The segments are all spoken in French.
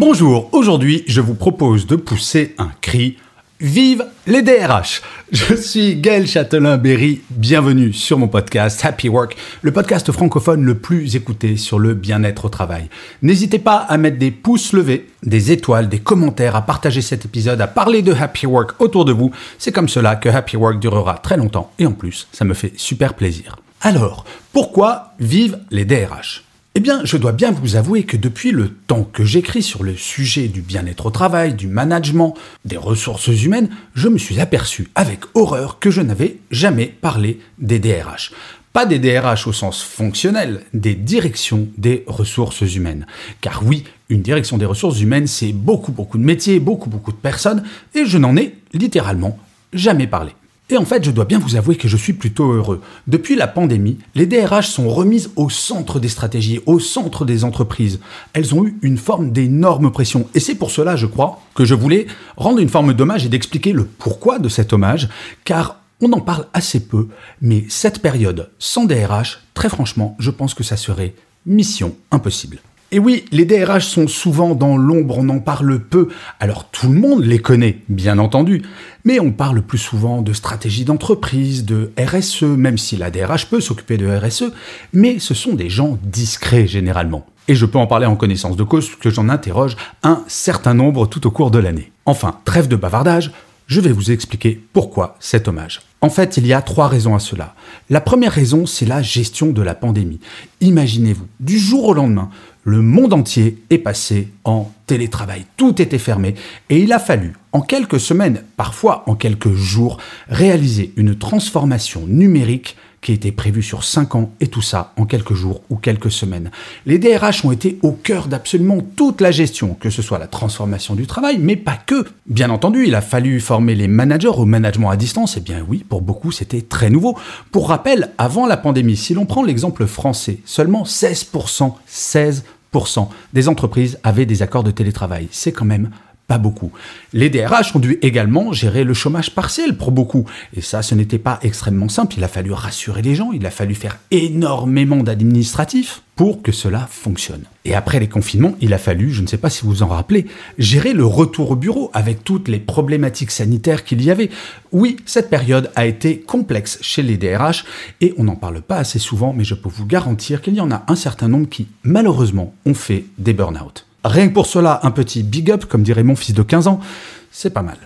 Bonjour, aujourd'hui je vous propose de pousser un cri Vive les DRH Je suis Gaël Châtelain-Berry, bienvenue sur mon podcast Happy Work, le podcast francophone le plus écouté sur le bien-être au travail. N'hésitez pas à mettre des pouces levés, des étoiles, des commentaires, à partager cet épisode, à parler de Happy Work autour de vous. C'est comme cela que Happy Work durera très longtemps et en plus, ça me fait super plaisir. Alors, pourquoi vivent les DRH eh bien, je dois bien vous avouer que depuis le temps que j'écris sur le sujet du bien-être au travail, du management, des ressources humaines, je me suis aperçu avec horreur que je n'avais jamais parlé des DRH. Pas des DRH au sens fonctionnel, des directions des ressources humaines. Car oui, une direction des ressources humaines, c'est beaucoup beaucoup de métiers, beaucoup beaucoup de personnes, et je n'en ai littéralement jamais parlé. Et en fait, je dois bien vous avouer que je suis plutôt heureux. Depuis la pandémie, les DRH sont remises au centre des stratégies, au centre des entreprises. Elles ont eu une forme d'énorme pression. Et c'est pour cela, je crois, que je voulais rendre une forme d'hommage et d'expliquer le pourquoi de cet hommage, car on en parle assez peu, mais cette période sans DRH, très franchement, je pense que ça serait mission impossible. Et oui, les DRH sont souvent dans l'ombre, on en parle peu. Alors tout le monde les connaît, bien entendu, mais on parle plus souvent de stratégie d'entreprise, de RSE, même si la DRH peut s'occuper de RSE, mais ce sont des gens discrets généralement. Et je peux en parler en connaissance de cause que j'en interroge un certain nombre tout au cours de l'année. Enfin, trêve de bavardage, je vais vous expliquer pourquoi cet hommage. En fait, il y a trois raisons à cela. La première raison, c'est la gestion de la pandémie. Imaginez-vous, du jour au lendemain, le monde entier est passé en télétravail. Tout était fermé et il a fallu, en quelques semaines, parfois en quelques jours, réaliser une transformation numérique qui était prévu sur 5 ans et tout ça en quelques jours ou quelques semaines. Les DRH ont été au cœur d'absolument toute la gestion, que ce soit la transformation du travail, mais pas que. Bien entendu, il a fallu former les managers au management à distance, et eh bien oui, pour beaucoup c'était très nouveau. Pour rappel, avant la pandémie, si l'on prend l'exemple français, seulement 16%, 16% des entreprises avaient des accords de télétravail. C'est quand même pas beaucoup. Les DRH ont dû également gérer le chômage partiel pour beaucoup. Et ça, ce n'était pas extrêmement simple. Il a fallu rassurer les gens, il a fallu faire énormément d'administratifs pour que cela fonctionne. Et après les confinements, il a fallu, je ne sais pas si vous en rappelez, gérer le retour au bureau avec toutes les problématiques sanitaires qu'il y avait. Oui, cette période a été complexe chez les DRH et on n'en parle pas assez souvent, mais je peux vous garantir qu'il y en a un certain nombre qui, malheureusement, ont fait des burn-out. Rien que pour cela, un petit big up, comme dirait mon fils de 15 ans, c'est pas mal.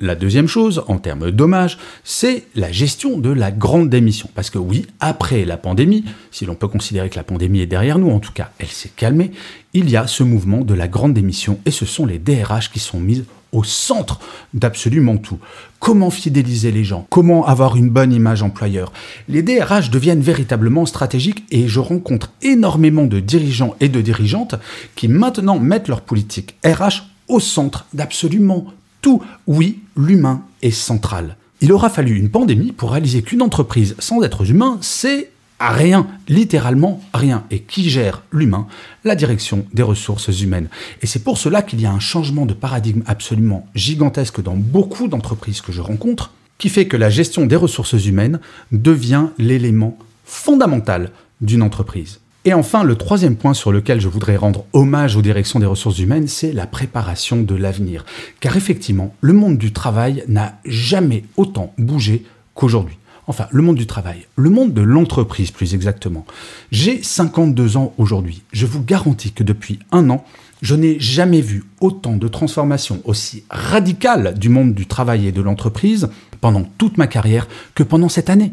La deuxième chose, en termes d'hommage, c'est la gestion de la grande démission. Parce que oui, après la pandémie, si l'on peut considérer que la pandémie est derrière nous, en tout cas elle s'est calmée, il y a ce mouvement de la grande démission et ce sont les DRH qui sont mises au centre d'absolument tout. Comment fidéliser les gens? Comment avoir une bonne image employeur? Les DRH deviennent véritablement stratégiques et je rencontre énormément de dirigeants et de dirigeantes qui maintenant mettent leur politique RH au centre d'absolument tout. Oui, l'humain est central. Il aura fallu une pandémie pour réaliser qu'une entreprise sans être humain, c'est rien, littéralement rien. Et qui gère l'humain? La direction des ressources humaines. Et c'est pour cela qu'il y a un changement de paradigme absolument gigantesque dans beaucoup d'entreprises que je rencontre, qui fait que la gestion des ressources humaines devient l'élément fondamental d'une entreprise. Et enfin, le troisième point sur lequel je voudrais rendre hommage aux directions des ressources humaines, c'est la préparation de l'avenir. Car effectivement, le monde du travail n'a jamais autant bougé qu'aujourd'hui. Enfin, le monde du travail, le monde de l'entreprise plus exactement. J'ai 52 ans aujourd'hui. Je vous garantis que depuis un an, je n'ai jamais vu autant de transformations aussi radicales du monde du travail et de l'entreprise pendant toute ma carrière que pendant cette année.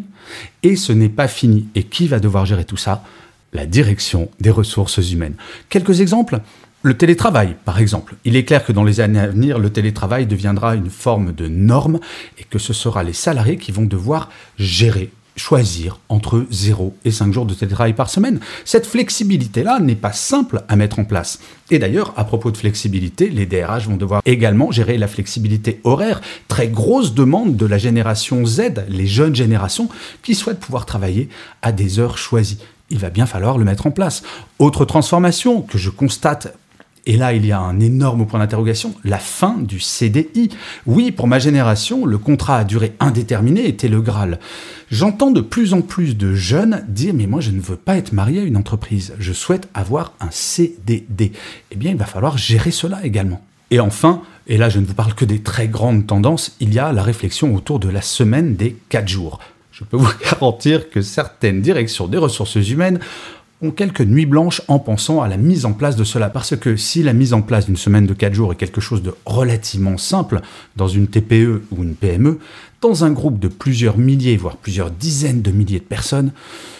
Et ce n'est pas fini. Et qui va devoir gérer tout ça? La direction des ressources humaines. Quelques exemples? Le télétravail, par exemple. Il est clair que dans les années à venir, le télétravail deviendra une forme de norme et que ce sera les salariés qui vont devoir gérer choisir entre 0 et 5 jours de télétravail par semaine. Cette flexibilité-là n'est pas simple à mettre en place. Et d'ailleurs, à propos de flexibilité, les DRH vont devoir également gérer la flexibilité horaire. Très grosse demande de la génération Z, les jeunes générations, qui souhaitent pouvoir travailler à des heures choisies. Il va bien falloir le mettre en place. Autre transformation que je constate et là, il y a un énorme point d'interrogation, la fin du CDI. Oui, pour ma génération, le contrat à durée indéterminée était le Graal. J'entends de plus en plus de jeunes dire mais moi je ne veux pas être marié à une entreprise, je souhaite avoir un CDD. Eh bien, il va falloir gérer cela également. Et enfin, et là je ne vous parle que des très grandes tendances, il y a la réflexion autour de la semaine des 4 jours. Je peux vous garantir que certaines directions des ressources humaines ont quelques nuits blanches en pensant à la mise en place de cela. Parce que si la mise en place d'une semaine de 4 jours est quelque chose de relativement simple dans une TPE ou une PME, dans un groupe de plusieurs milliers, voire plusieurs dizaines de milliers de personnes,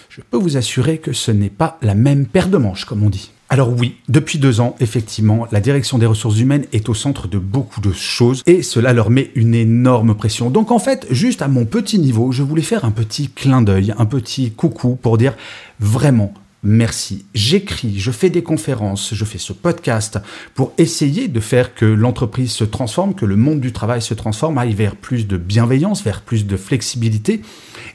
je peux vous assurer que ce n'est pas la même paire de manches, comme on dit. Alors oui, depuis deux ans, effectivement, la direction des ressources humaines est au centre de beaucoup de choses et cela leur met une énorme pression. Donc en fait, juste à mon petit niveau, je voulais faire un petit clin d'œil, un petit coucou pour dire vraiment, merci. J'écris, je fais des conférences, je fais ce podcast pour essayer de faire que l'entreprise se transforme, que le monde du travail se transforme, aille vers plus de bienveillance, vers plus de flexibilité.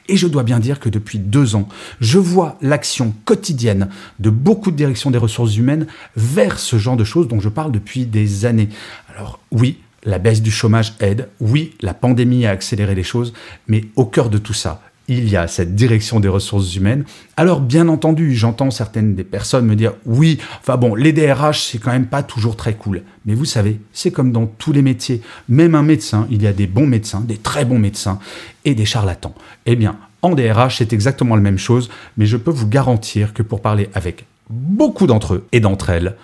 Et je dois bien dire que depuis deux ans, je vois l'action quotidienne de beaucoup de directions des ressources humaines vers ce genre de choses dont je parle depuis des années. Alors oui, la baisse du chômage aide, oui, la pandémie a accéléré les choses, mais au cœur de tout ça, il y a cette direction des ressources humaines. Alors, bien entendu, j'entends certaines des personnes me dire oui, enfin bon, les DRH, c'est quand même pas toujours très cool. Mais vous savez, c'est comme dans tous les métiers. Même un médecin, il y a des bons médecins, des très bons médecins et des charlatans. Eh bien, en DRH, c'est exactement la même chose, mais je peux vous garantir que pour parler avec beaucoup d'entre eux et d'entre elles,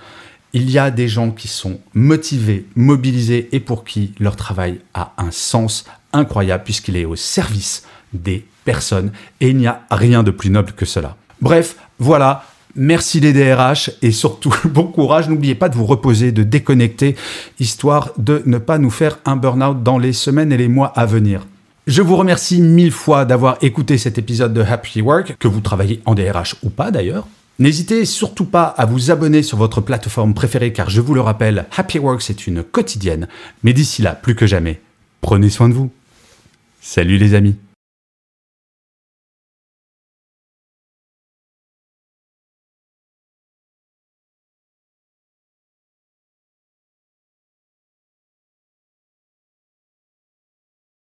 il y a des gens qui sont motivés, mobilisés et pour qui leur travail a un sens incroyable puisqu'il est au service des personnes et il n'y a rien de plus noble que cela. Bref, voilà. Merci les DRH et surtout bon courage. N'oubliez pas de vous reposer, de déconnecter, histoire de ne pas nous faire un burn-out dans les semaines et les mois à venir. Je vous remercie mille fois d'avoir écouté cet épisode de Happy Work, que vous travaillez en DRH ou pas d'ailleurs. N'hésitez surtout pas à vous abonner sur votre plateforme préférée car je vous le rappelle, Happy Work c'est une quotidienne. Mais d'ici là, plus que jamais, prenez soin de vous. Salut les amis